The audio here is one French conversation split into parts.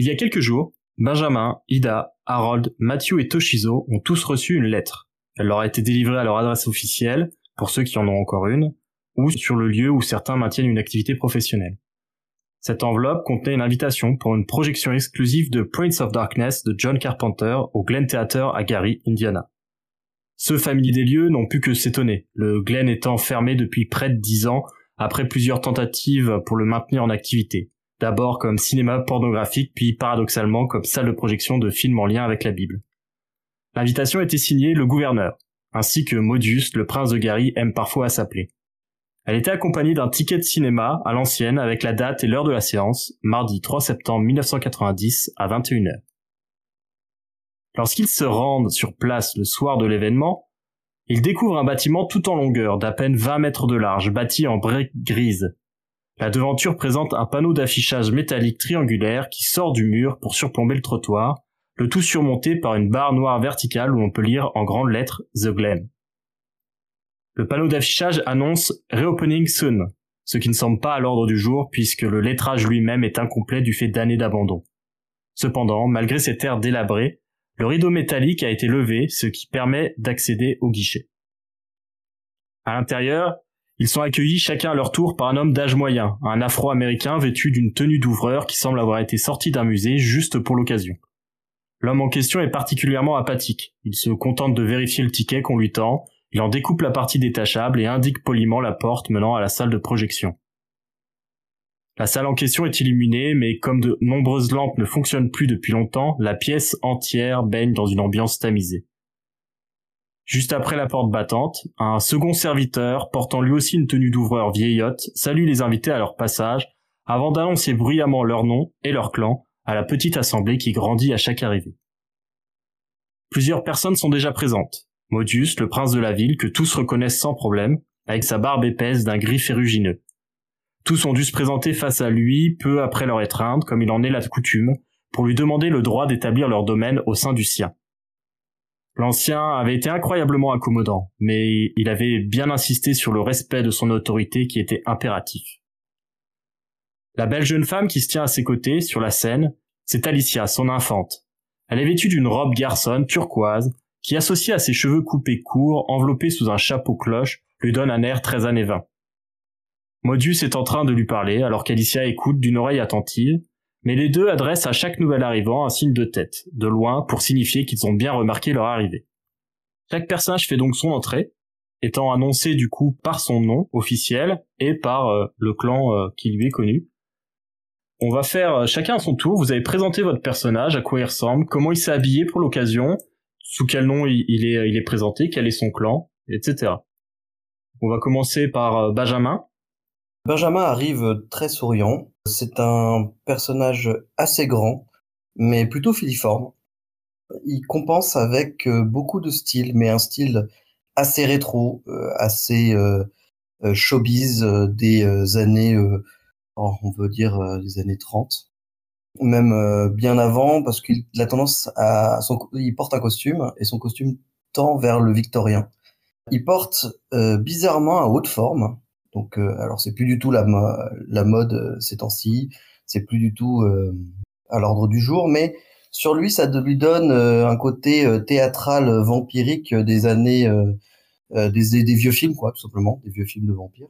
Il y a quelques jours, Benjamin, Ida, Harold, Matthew et Toshizo ont tous reçu une lettre. Elle leur a été délivrée à leur adresse officielle, pour ceux qui en ont encore une, ou sur le lieu où certains maintiennent une activité professionnelle. Cette enveloppe contenait une invitation pour une projection exclusive de Prince of Darkness de John Carpenter au Glen Theater à Gary, Indiana. Ceux familiers des lieux n'ont pu que s'étonner, le Glen étant fermé depuis près de dix ans après plusieurs tentatives pour le maintenir en activité d'abord comme cinéma pornographique, puis paradoxalement comme salle de projection de films en lien avec la Bible. L'invitation était signée le gouverneur, ainsi que Modius, le prince de Gary, aime parfois à s'appeler. Elle était accompagnée d'un ticket de cinéma à l'ancienne avec la date et l'heure de la séance, mardi 3 septembre 1990 à 21h. Lorsqu'ils se rendent sur place le soir de l'événement, ils découvrent un bâtiment tout en longueur d'à peine 20 mètres de large, bâti en briques grises, la devanture présente un panneau d'affichage métallique triangulaire qui sort du mur pour surplomber le trottoir, le tout surmonté par une barre noire verticale où on peut lire en grandes lettres The Glen. Le panneau d'affichage annonce Reopening Soon, ce qui ne semble pas à l'ordre du jour puisque le lettrage lui-même est incomplet du fait d'années d'abandon. Cependant, malgré cet air délabré, le rideau métallique a été levé, ce qui permet d'accéder au guichet. À l'intérieur, ils sont accueillis chacun à leur tour par un homme d'âge moyen, un afro-américain vêtu d'une tenue d'ouvreur qui semble avoir été sorti d'un musée juste pour l'occasion. L'homme en question est particulièrement apathique. Il se contente de vérifier le ticket qu'on lui tend, il en découpe la partie détachable et indique poliment la porte menant à la salle de projection. La salle en question est illuminée, mais comme de nombreuses lampes ne fonctionnent plus depuis longtemps, la pièce entière baigne dans une ambiance tamisée. Juste après la porte battante, un second serviteur, portant lui aussi une tenue d'ouvreur vieillotte, salue les invités à leur passage, avant d'annoncer bruyamment leur nom et leur clan à la petite assemblée qui grandit à chaque arrivée. Plusieurs personnes sont déjà présentes. Modius, le prince de la ville, que tous reconnaissent sans problème, avec sa barbe épaisse d'un gris ferrugineux. Tous ont dû se présenter face à lui peu après leur étreinte, comme il en est la coutume, pour lui demander le droit d'établir leur domaine au sein du sien. L'ancien avait été incroyablement accommodant, mais il avait bien insisté sur le respect de son autorité qui était impératif. La belle jeune femme qui se tient à ses côtés, sur la scène, c'est Alicia, son infante. Elle est vêtue d'une robe garçonne turquoise, qui associée à ses cheveux coupés courts, enveloppés sous un chapeau cloche, lui donne un air très années 20. Modius est en train de lui parler, alors qu'Alicia écoute d'une oreille attentive, mais les deux adressent à chaque nouvel arrivant un signe de tête, de loin, pour signifier qu'ils ont bien remarqué leur arrivée. Chaque personnage fait donc son entrée, étant annoncé du coup par son nom officiel et par euh, le clan euh, qui lui est connu. On va faire euh, chacun à son tour, vous avez présenté votre personnage, à quoi il ressemble, comment il s'est habillé pour l'occasion, sous quel nom il, est, il est présenté, quel est son clan, etc. On va commencer par Benjamin. Benjamin arrive très souriant. C'est un personnage assez grand, mais plutôt filiforme. Il compense avec euh, beaucoup de style, mais un style assez rétro, euh, assez euh, showbiz des années, oh, on veut dire des années 30 même bien avant parce qu'il a tendance à il porte un costume et son costume tend vers le victorien. Il porte bizarrement un haut de forme donc, euh, alors c'est plus du tout la, mode euh, ces temps-ci, c'est plus du tout euh, à l'ordre du jour, mais sur lui, ça lui donne un côté théâtral vampirique des années, des, des, vieux films, quoi, tout simplement, des vieux films de vampires.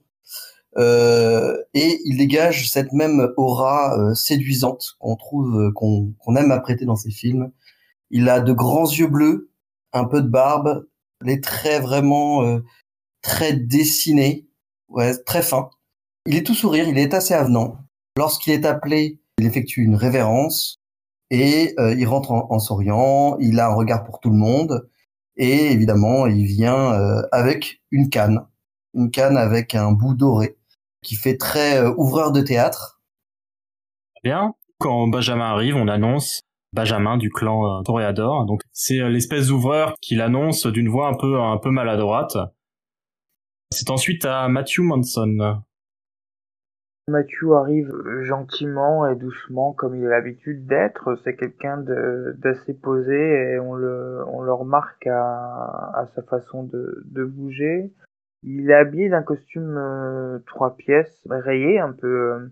et il dégage cette même aura séduisante qu'on trouve, qu'on aime apprêter dans ses films. Il a de grands yeux bleus, un peu de barbe, les traits vraiment très dessinés, très fin. Il est tout sourire, il est assez avenant. Lorsqu'il est appelé, il effectue une révérence et euh, il rentre en, souriant. Il a un regard pour tout le monde et évidemment, il vient euh, avec une canne, une canne avec un bout doré qui fait très euh, ouvreur de théâtre. Bien. Quand Benjamin arrive, on annonce Benjamin du clan Toréador. Donc c'est l'espèce d'ouvreur qui l'annonce d'une voix un peu un peu maladroite. C'est ensuite à Matthew Manson. Matthew arrive gentiment et doucement comme il a l'habitude d'être. C'est quelqu'un d'assez posé et on le, remarque à, sa façon de, bouger. Il est habillé d'un costume euh, trois pièces rayé, un peu, euh,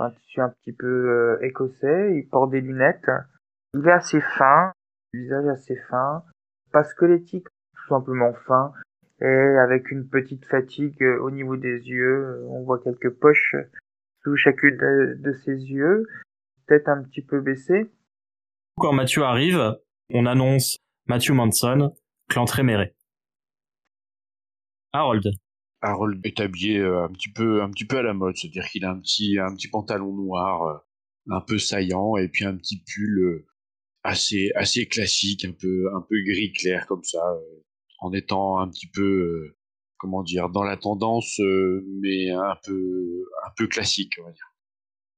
un tissu un petit peu euh, écossais. Il porte des lunettes. Il est assez fin, visage assez fin, pas squelettique, tout simplement fin, et avec une petite fatigue au niveau des yeux. On voit quelques poches sous chacune de, ses yeux, tête un petit peu baissée. Quand Mathieu arrive, on annonce Matthew Manson, clan Tréméré. Harold. Harold est habillé euh, un petit peu, un petit peu à la mode, c'est-à-dire qu'il a un petit, un petit pantalon noir, euh, un peu saillant, et puis un petit pull euh, assez, assez classique, un peu, un peu gris clair comme ça, en étant un petit peu comment dire, dans la tendance, euh, mais un peu, un peu classique, on va dire.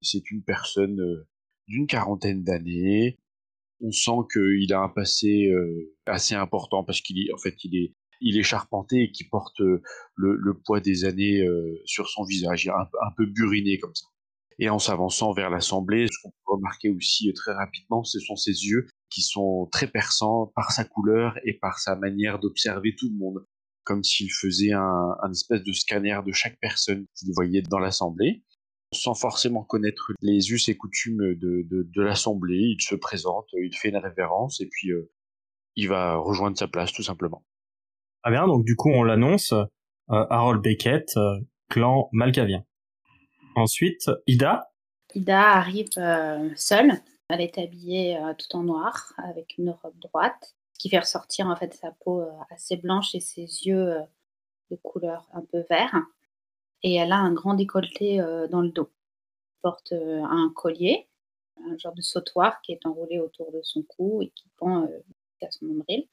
C'est une personne euh, d'une quarantaine d'années. On sent qu'il a un passé euh, assez important parce qu'il est, en fait, il est, il est charpenté et qu'il porte le, le, poids des années sur son visage, un peu buriné comme ça. Et en s'avançant vers l'Assemblée, ce qu'on peut remarquer aussi très rapidement, ce sont ses yeux qui sont très perçants par sa couleur et par sa manière d'observer tout le monde comme s'il faisait un, espèce de scanner de chaque personne qu'il voyait dans l'assemblée. Sans forcément connaître les us et coutumes de, l'assemblée, il se présente, il fait une révérence et puis euh, il va rejoindre sa place tout simplement. Ah bien, donc du coup on l'annonce, euh, Harold Beckett, euh, clan Malkavien. Ensuite, Ida? Ida arrive seule. Elle est habillée tout en noir avec une robe droite qui fait ressortir en fait sa peau euh, assez blanche et ses yeux euh, de couleur un peu vert. Et elle a un grand décolleté euh, dans le dos. Elle porte un collier, un genre de sautoir qui est enroulé autour de son cou et qui pend à son nombril.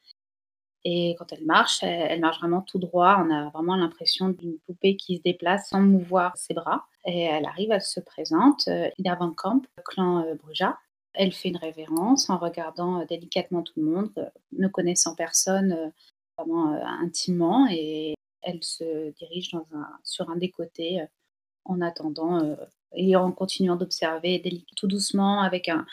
Et quand elle marche, elle, marche vraiment tout droit. On a vraiment l'impression d'une poupée qui se déplace sans mouvoir ses bras. Et elle arrive, elle se présente. Ida Van Camp, clan Bruja. Elle fait une révérence en regardant euh, délicatement tout le monde, euh, ne connaissant personne euh, vraiment intimement, et elle se dirige sur un des côtés en attendant et en continuant d'observer tout doucement avec un,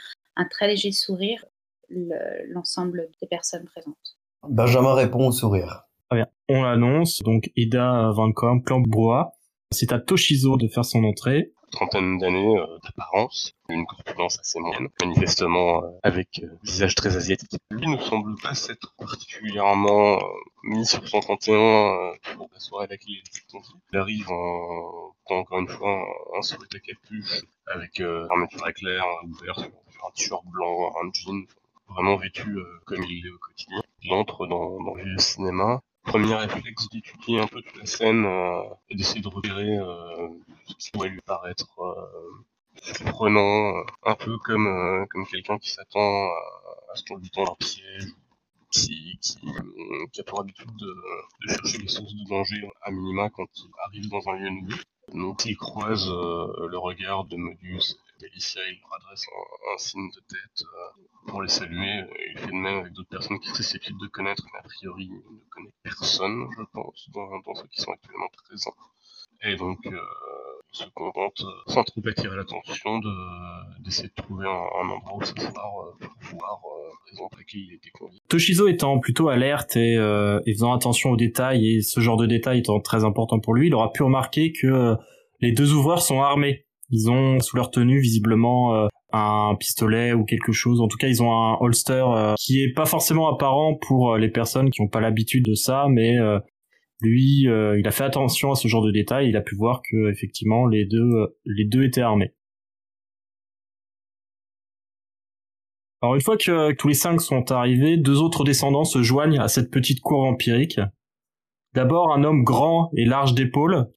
très léger sourire l'ensemble des personnes présentes. Benjamin répond au sourire. Très bien. On l'annonce, donc Ida Van Camp, Bois. C'est à Toshizo de faire son entrée trentaine d'années euh, d'apparence, une corpulence assez moyenne, manifestement euh, avec euh, visage très asiatique. Lui ne semble pas s'être particulièrement mis sur son 31 pour la soirée à laquelle il est Il arrive en, encore une fois, un sourire à capuche avec euh, armature éclair ouvert sur, un t-shirt blanc, un jean, vraiment vêtu comme il l'est au quotidien. Il entre dans, le cinéma premier réflexe d'étudier un peu toute la scène et d'essayer de repérer qui pourrait lui paraître euh, surprenant, un peu comme, comme quelqu'un qui s'attend à, ce qu'on lui tend un piège, qui, qui, qui, a pour habitude de, chercher les sources de danger à minima quand il arrive dans un lieu nouveau. Donc il croise le regard de Modius Alicia, il leur adresse un, signe de tête euh, pour les saluer. Il fait de même avec d'autres personnes qui susceptibles de connaître, mais a priori il ne connaît personne, je pense, dans, ceux qui sont actuellement présents. Et donc, euh, se contente, euh, sans trop attirer l'attention, d'essayer de, trouver un, endroit où s'asseoir pour voir la raison pour laquelle il était convié. Toshizo étant plutôt alerte et, et, faisant attention aux détails, et ce genre de détails étant très important pour lui, il aura pu remarquer que les deux ouvreurs sont armés ils ont sous leur tenue visiblement euh, un pistolet ou quelque chose. En tout cas, ils ont un holster euh, qui est pas forcément apparent pour euh, les personnes qui n'ont pas l'habitude de ça, mais lui, il a fait attention à ce genre de détails. Il a pu voir que effectivement les deux, les deux étaient armés. Alors une fois que tous les cinq sont arrivés, deux autres descendants se joignent à cette petite cour empirique. D'abord un homme grand et large d'épaules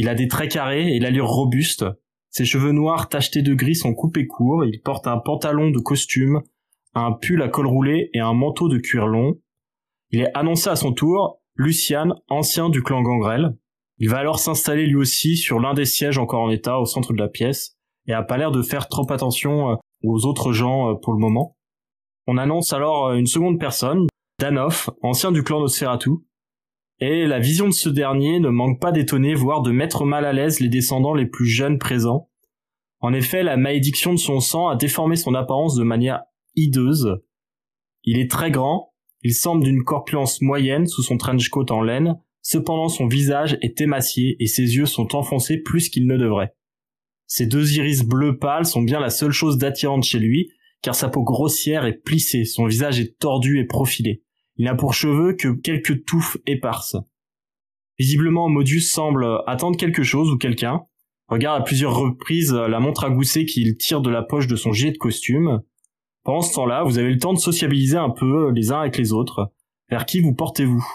il a des traits carrés et l'allure robuste. Ses cheveux noirs tachetés de gris sont coupés courts, il porte un pantalon de costume, un pull à col roulé et un manteau de cuir long. Il est annoncé à son tour Lucian, ancien du clan Gangrel. Il va alors s'installer lui aussi sur l'un des sièges encore en état au centre de la pièce et a pas l'air de faire trop attention euh, aux autres gens euh, pour le moment. On annonce alors euh, une seconde personne, Danoff, ancien du clan Nosferatu, et la vision de ce dernier ne manque pas d'étonner, voire de mettre mal à l'aise les descendants les plus jeunes présents. En effet, la malédiction de son sang a déformé son apparence de manière hideuse. Il est très grand, il semble d'une corpulence moyenne sous son trench coat en laine, cependant son visage est émacié et ses yeux sont enfoncés plus qu'ils ne devraient. Ses deux iris bleus pâles sont bien la seule chose d'attirante chez lui, car sa peau grossière est plissée, son visage est tordu et profilé. Il n'a pour cheveux que quelques touffes éparses. Visiblement, Modius semble attendre quelque chose ou quelqu'un. Regarde à plusieurs reprises la montre à gousset qu'il tire de la poche de son gilet de costume. Pendant ce temps-là, vous avez le temps de sociabiliser un peu les uns avec les autres. Vers qui vous portez-vous?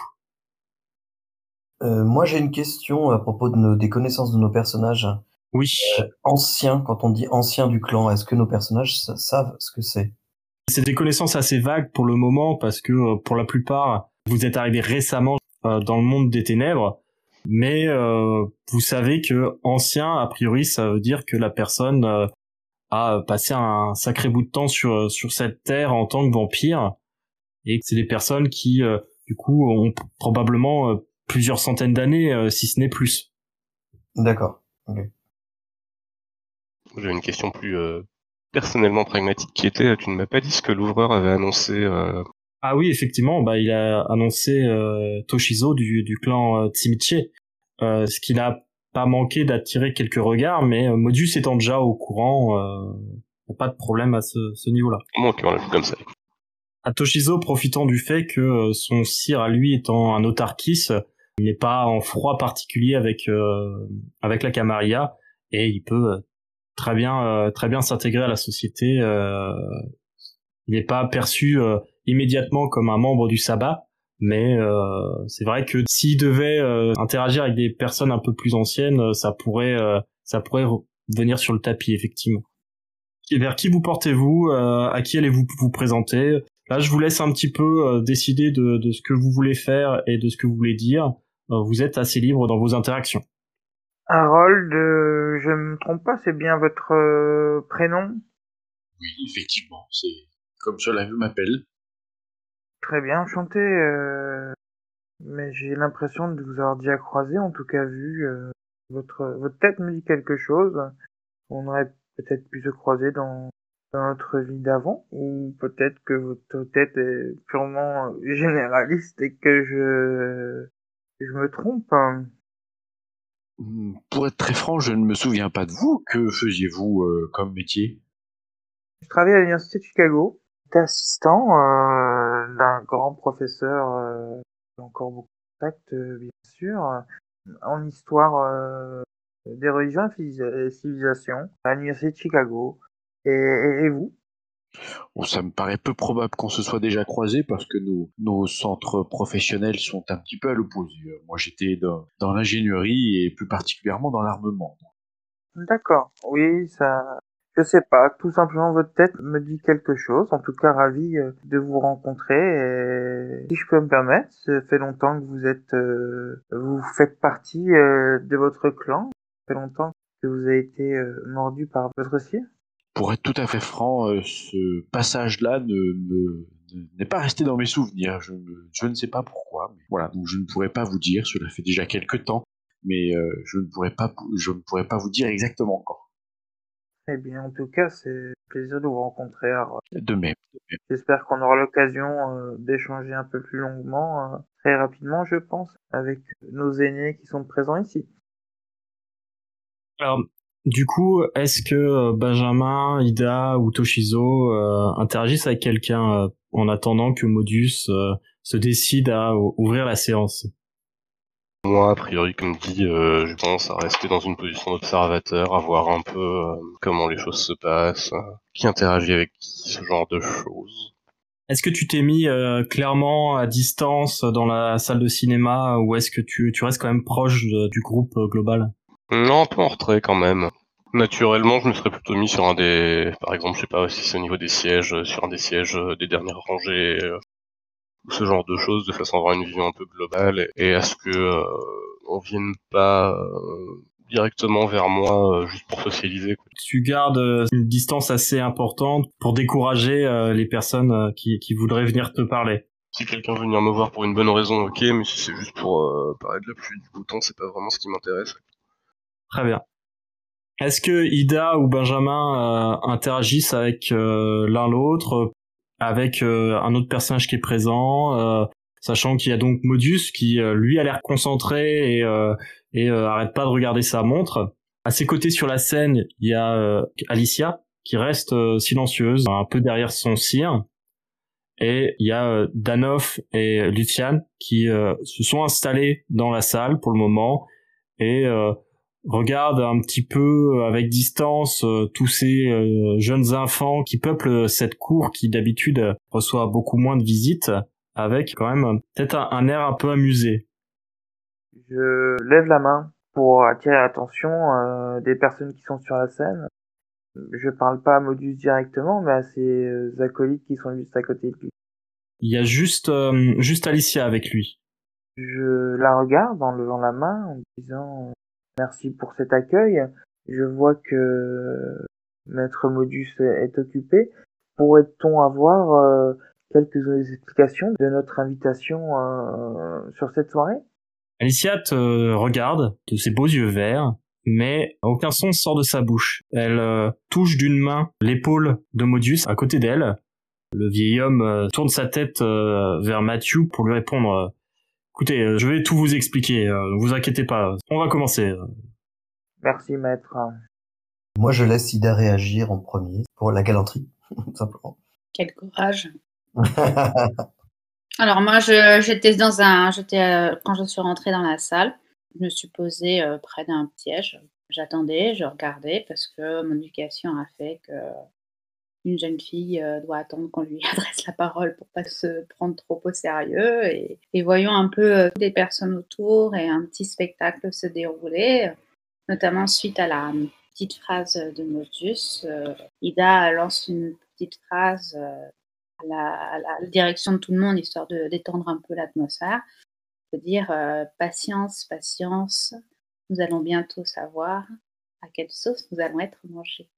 Euh, Moi, j'ai une question à propos de nos, des connaissances de nos personnages. Oui. Euh, ancien, quand on dit ancien du clan, est-ce que nos personnages savent ce que c'est? C'est des connaissances assez vagues pour le moment parce que euh, pour la plupart, vous êtes arrivés récemment euh, dans le monde des ténèbres, mais vous savez que ancien, a priori, ça veut dire que la personne a passé un sacré bout de temps sur sur cette terre en tant que vampire et que c'est des personnes qui du coup ont probablement plusieurs centaines d'années si ce n'est plus. D'accord. Okay. J'avais une question plus euh, personnellement pragmatique qui était, tu ne m'as pas dit ce que l'ouvreur avait annoncé. Euh... Ah oui, effectivement, bah il a annoncé euh, Toshizo du, du clan euh, Tsimiche, euh, ce qui n'a pas manqué d'attirer quelques regards, mais Modius étant déjà au courant, euh, pas de problème à ce, ce niveau-là. L'a vu comme ça. À Toshizo, profitant du fait que son sire à lui étant un autarkis, il n'est pas en froid particulier avec avec la Camarilla et il peut très bien euh, très bien s'intégrer à la société. Euh, il n'est pas perçu euh, immédiatement comme un membre du sabbat, mais c'est vrai que s'il devait interagir avec des personnes un peu plus anciennes, ça pourrait ça pourrait venir sur le tapis effectivement. Et vers qui vous portez-vous À qui allez-vous vous présenter? Là, je vous laisse un petit peu décider de, de, ce que vous voulez faire et de ce que vous voulez dire. vous êtes assez libre dans vos interactions. Harold, euh, je me trompe pas, c'est bien votre euh, prénom? Oui, effectivement, c'est comme cela m'appelle. Très bien, enchanté. Euh, mais j'ai l'impression de vous avoir déjà croisé, en tout cas vu. votre, votre tête me dit quelque chose. On aurait peut-être pu se croiser dans, dans notre vie d'avant, ou peut-être que votre tête est purement généraliste et que je, je me trompe. Hmm, pour être très franc, je ne me souviens pas de vous. Que faisiez-vous euh, comme métier? Je travaillais à l'université de Chicago. J'étais assistant euh, d'un grand professeur, euh, encore beaucoup de contacts, euh, bien sûr, en histoire des religions et civilisations à l'université de Chicago. Et, et, et vous? Bon, ça me paraît peu probable qu'on se soit déjà croisé parce que nos, nos centres professionnels sont un petit peu à l'opposé. Moi, j'étais dans, dans l'ingénierie et plus particulièrement dans l'armement. D'accord. Oui, ça, je sais pas. Tout simplement, votre tête me dit quelque chose. En tout cas, ravi euh, de vous rencontrer. Et si je peux me permettre, ça fait longtemps que vous êtes, euh, vous faites partie euh, de votre clan. Ça fait longtemps que vous avez été mordu par votre cire pour être tout à fait franc, euh, ce passage-là ne n'est pas resté dans mes souvenirs. Je, je, ne sais pas pourquoi. Mais voilà, donc je ne pourrais pas vous dire. Cela fait déjà quelques temps, mais euh, je ne pourrais pas, je ne pourrais pas vous dire exactement encore. Eh bien, en tout cas, c'est un plaisir de vous rencontrer. De même. J'espère qu'on aura l'occasion euh, d'échanger un peu plus longuement, très rapidement, je pense, avec nos aînés qui sont présents ici. Alors, du coup, est-ce que euh, Benjamin, Ida ou Toshizo euh, interagissent avec quelqu'un euh, en attendant que Modus se décide à ouvrir la séance? Moi, a priori, comme dit, je pense à rester dans une position d'observateur, à voir un peu comment les choses se passent, qui interagit avec qui, ce genre de choses. Est-ce que tu t'es mis clairement à distance dans la salle de cinéma ou est-ce que tu, tu restes quand même proche du groupe global? Non, un peu en retrait quand même. Naturellement, je me serais plutôt mis sur un des, par exemple, je sais pas si c'est au niveau des sièges, sur un des sièges des dernières rangées, ce genre de choses, de façon à avoir une vision un peu globale et à ce que on vienne pas directement vers moi euh, juste pour socialiser. Tu gardes euh, une distance assez importante pour décourager euh, les personnes qui, qui voudraient venir te parler. Si quelqu'un veut venir me voir pour une bonne raison, ok, mais si c'est juste pour parler de la pluie du bouton, c'est pas vraiment ce qui m'intéresse. Très bien. Est-ce que Ida ou Benjamin interagissent avec l'un l'autre, avec un autre personnage qui est présent, sachant qu'il y a donc Modus qui lui a l'air concentré et et euh, arrête pas de regarder sa montre. À ses côtés sur la scène, il y a euh, Alicia qui reste euh, silencieuse, un peu derrière son cire. Et il y a Danoff et Lucian qui se sont installés dans la salle pour le moment et regardent un petit peu avec distance tous ces jeunes enfants qui peuplent cette cour qui d'habitude reçoit beaucoup moins de visites avec quand même peut-être un air un peu amusé. Je lève la main pour attirer l'attention euh, des personnes qui sont sur la scène. Je parle pas à Modus directement, mais à ses euh, acolytes qui sont juste à côté de lui. Il y a juste, euh, juste Alicia avec lui. Je la regarde en levant la main, en disant merci pour cet accueil. Je vois que Maître Modus est occupé. Pourrait-on avoir quelques explications de notre invitation sur cette soirée? Alicia te regarde de ses beaux yeux verts, mais aucun son sort de sa bouche. Elle euh, touche d'une main l'épaule de Modius à côté d'elle. Le vieil homme euh, tourne sa tête euh, vers Matthew pour lui répondre Écoutez, je vais tout vous expliquer, ne vous inquiétez pas, on va commencer. Merci maître. Moi je laisse Ida réagir en premier pour la galanterie, simplement. Quel courage. Alors moi, j'étais dans un, j'étais euh, quand je suis rentrée dans la salle, je me suis posée euh, près d'un siège. J'attendais, je regardais parce que mon éducation a fait que une jeune fille euh, doit attendre qu'on lui adresse la parole pour pas se prendre trop au sérieux. Et, voyons un peu des personnes autour et un petit spectacle se dérouler, notamment suite à la petite phrase de Motus. Ida lance une petite phrase à la, direction de tout le monde, histoire de détendre un peu l'atmosphère. De dire euh, patience, patience, nous allons bientôt savoir à quelle sauce nous allons être mangés.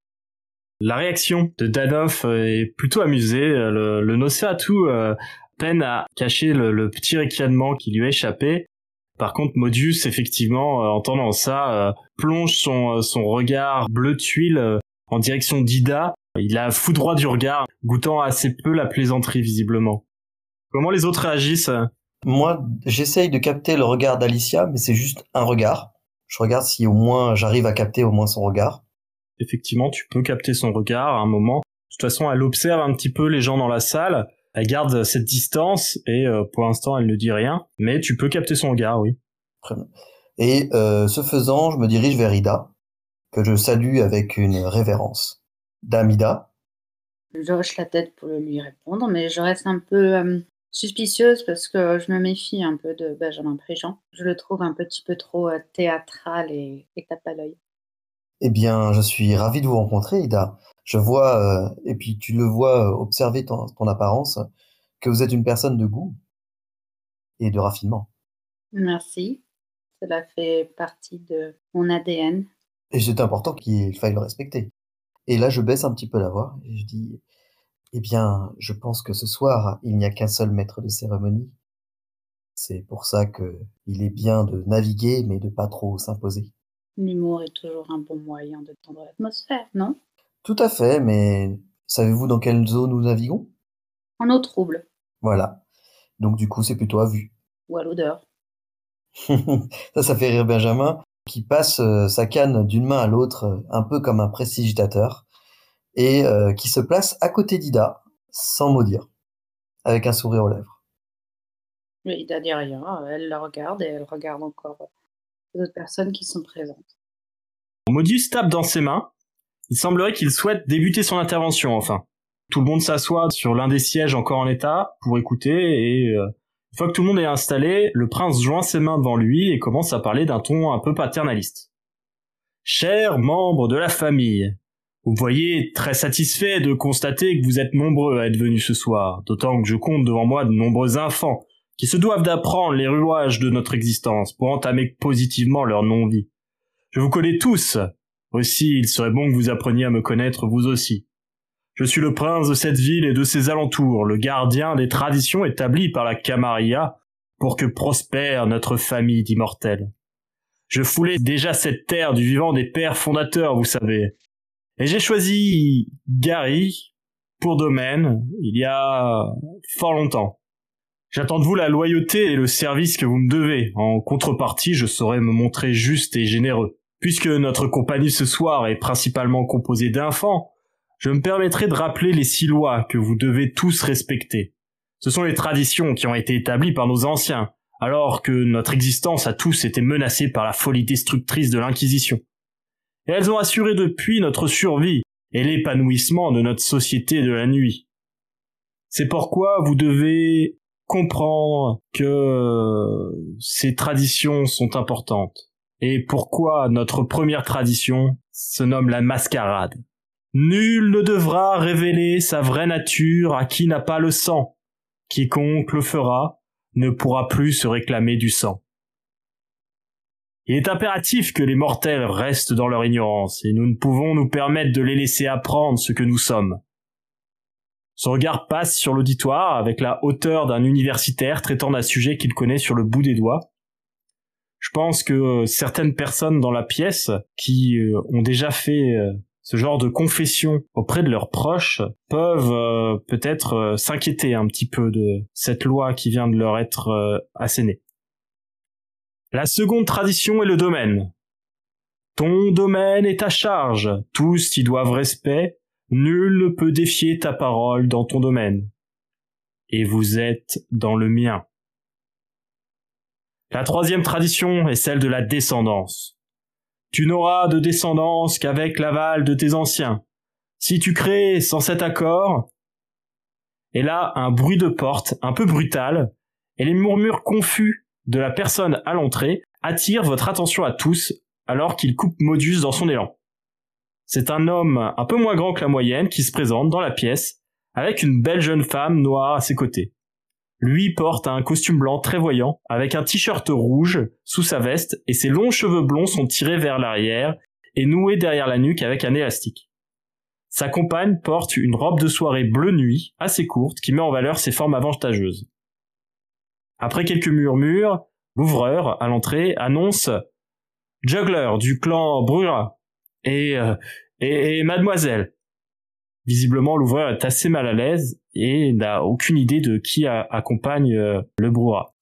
La réaction de Danoff est plutôt amusée. Le, le tout euh, peine à cacher le, petit ricanement qui lui a échappé. Par contre, Modius, effectivement, euh, entendant ça, plonge son, son regard bleu tuile en direction d'Ida il a foudroie du regard, goûtant assez peu la plaisanterie visiblement. Comment les autres réagissent Moi, j'essaye de capter le regard d'Alicia, mais c'est juste un regard. Je regarde si au moins j'arrive à capter au moins son regard. Effectivement, tu peux capter son regard à un moment. De toute façon, elle observe un petit peu les gens dans la salle. Elle garde cette distance et euh, pour l'instant, elle ne dit rien. Mais tu peux capter son regard, oui. Très bien. Et euh, ce faisant, je me dirige vers Ida, que je salue avec une révérence d'Amida Je hoche la tête pour lui répondre, mais je reste un peu euh, suspicieuse parce que je me méfie un peu de Benjamin Préjean. Je le trouve un petit peu trop euh, théâtral et, tape à l'œil. Eh bien, je suis ravi de vous rencontrer, Ida. Je vois, euh, et puis tu le vois observer ton, ton apparence, que vous êtes une personne de goût et de raffinement. Merci. Cela fait partie de mon ADN. Et c'est important qu'il faille le respecter. Et là, je baisse un petit peu la voix et je dis, eh bien, je pense que ce soir, il n'y a qu'un seul maître de cérémonie. C'est pour ça que il est bien de naviguer, mais de pas trop s'imposer. L'humour est toujours un bon moyen de tendre l'atmosphère, non? Tout à fait, mais savez-vous dans quelle zone nous naviguons? En eau trouble. Voilà. Donc du coup, c'est plutôt à vue. Ou à l'odeur. ça, ça fait rire Benjamin qui passe euh, sa canne d'une main à l'autre, euh, un peu comme un prestigitateur, et euh, qui se place à côté d'Ida, sans mot dire, avec un sourire aux lèvres. Mais Ida dit rien, elle la regarde et elle regarde encore les personnes qui sont présentes. Modus tape dans ses mains. Il semblerait qu'il souhaite débuter son intervention, enfin. Tout le monde s'assoit sur l'un des sièges encore en état pour écouter et une fois que tout le monde est installé, le prince joint ses mains devant lui et commence à parler d'un ton un peu paternaliste. Chers membres de la famille, vous voyez très satisfait de constater que vous êtes nombreux à être venus ce soir, d'autant que je compte devant moi de nombreux enfants qui se doivent d'apprendre les rouages de notre existence pour entamer positivement leur non-vie. Je vous connais tous. Aussi, il serait bon que vous appreniez à me connaître vous aussi. Je suis le prince de cette ville et de ses alentours, le gardien des traditions établies par la Camarilla pour que prospère notre famille d'immortels. Je foulais déjà cette terre du vivant des pères fondateurs, vous savez. Et j'ai choisi Gary pour domaine il y a fort longtemps. J'attends de vous la loyauté et le service que vous me devez. En contrepartie, je saurai me montrer juste et généreux. Puisque notre compagnie ce soir est principalement composée d'enfants, je me permettrai de rappeler les six lois que vous devez tous respecter. Ce sont les traditions qui ont été établies par nos anciens, alors que notre existence à tous était menacée par la folie destructrice de l'Inquisition. Et elles ont assuré depuis notre survie et l'épanouissement de notre société de la nuit. C'est pourquoi vous devez comprendre que ces traditions sont importantes et pourquoi notre première tradition se nomme la mascarade? Nul ne devra révéler sa vraie nature à qui n'a pas le sang. Quiconque le fera ne pourra plus se réclamer du sang. Il est impératif que les mortels restent dans leur ignorance, et nous ne pouvons nous permettre de les laisser apprendre ce que nous sommes. Son regard passe sur l'auditoire avec la hauteur d'un universitaire traitant d'un sujet qu'il connaît sur le bout des doigts. Je pense que euh, certaines personnes dans la pièce qui euh, ont déjà fait euh, ce genre de confession auprès de leurs proches peuvent peut-être s'inquiéter un petit peu de cette loi qui vient de leur être assénée. La seconde tradition est le domaine. Ton domaine est ta charge, tous y doivent respect, Nul ne peut défier ta parole dans ton domaine. Et vous êtes dans le mien. La troisième tradition est celle de la descendance. Tu n'auras de descendance qu'avec l'aval de tes anciens. Si tu crées sans cet accord, et là un bruit de porte un peu brutal, et les murmures confus de la personne à l'entrée attirent votre attention à tous alors qu'il coupe Modus dans son élan. C'est un homme un peu moins grand que la moyenne qui se présente dans la pièce avec une belle jeune femme noire à ses côtés. Lui porte un costume blanc très voyant avec un t-shirt rouge sous sa veste et ses longs cheveux blonds sont tirés vers l'arrière et noués derrière la nuque avec un élastique. Sa compagne porte une robe de soirée bleu nuit assez courte qui met en valeur ses formes avantageuses. Après quelques murmures, l'ouvreur à l'entrée annonce Juggler du clan Brura euh, et, et, mademoiselle. Visiblement, l'ouvreur est assez mal à l'aise et n'a aucune idée de qui accompagne euh, le brouhaha.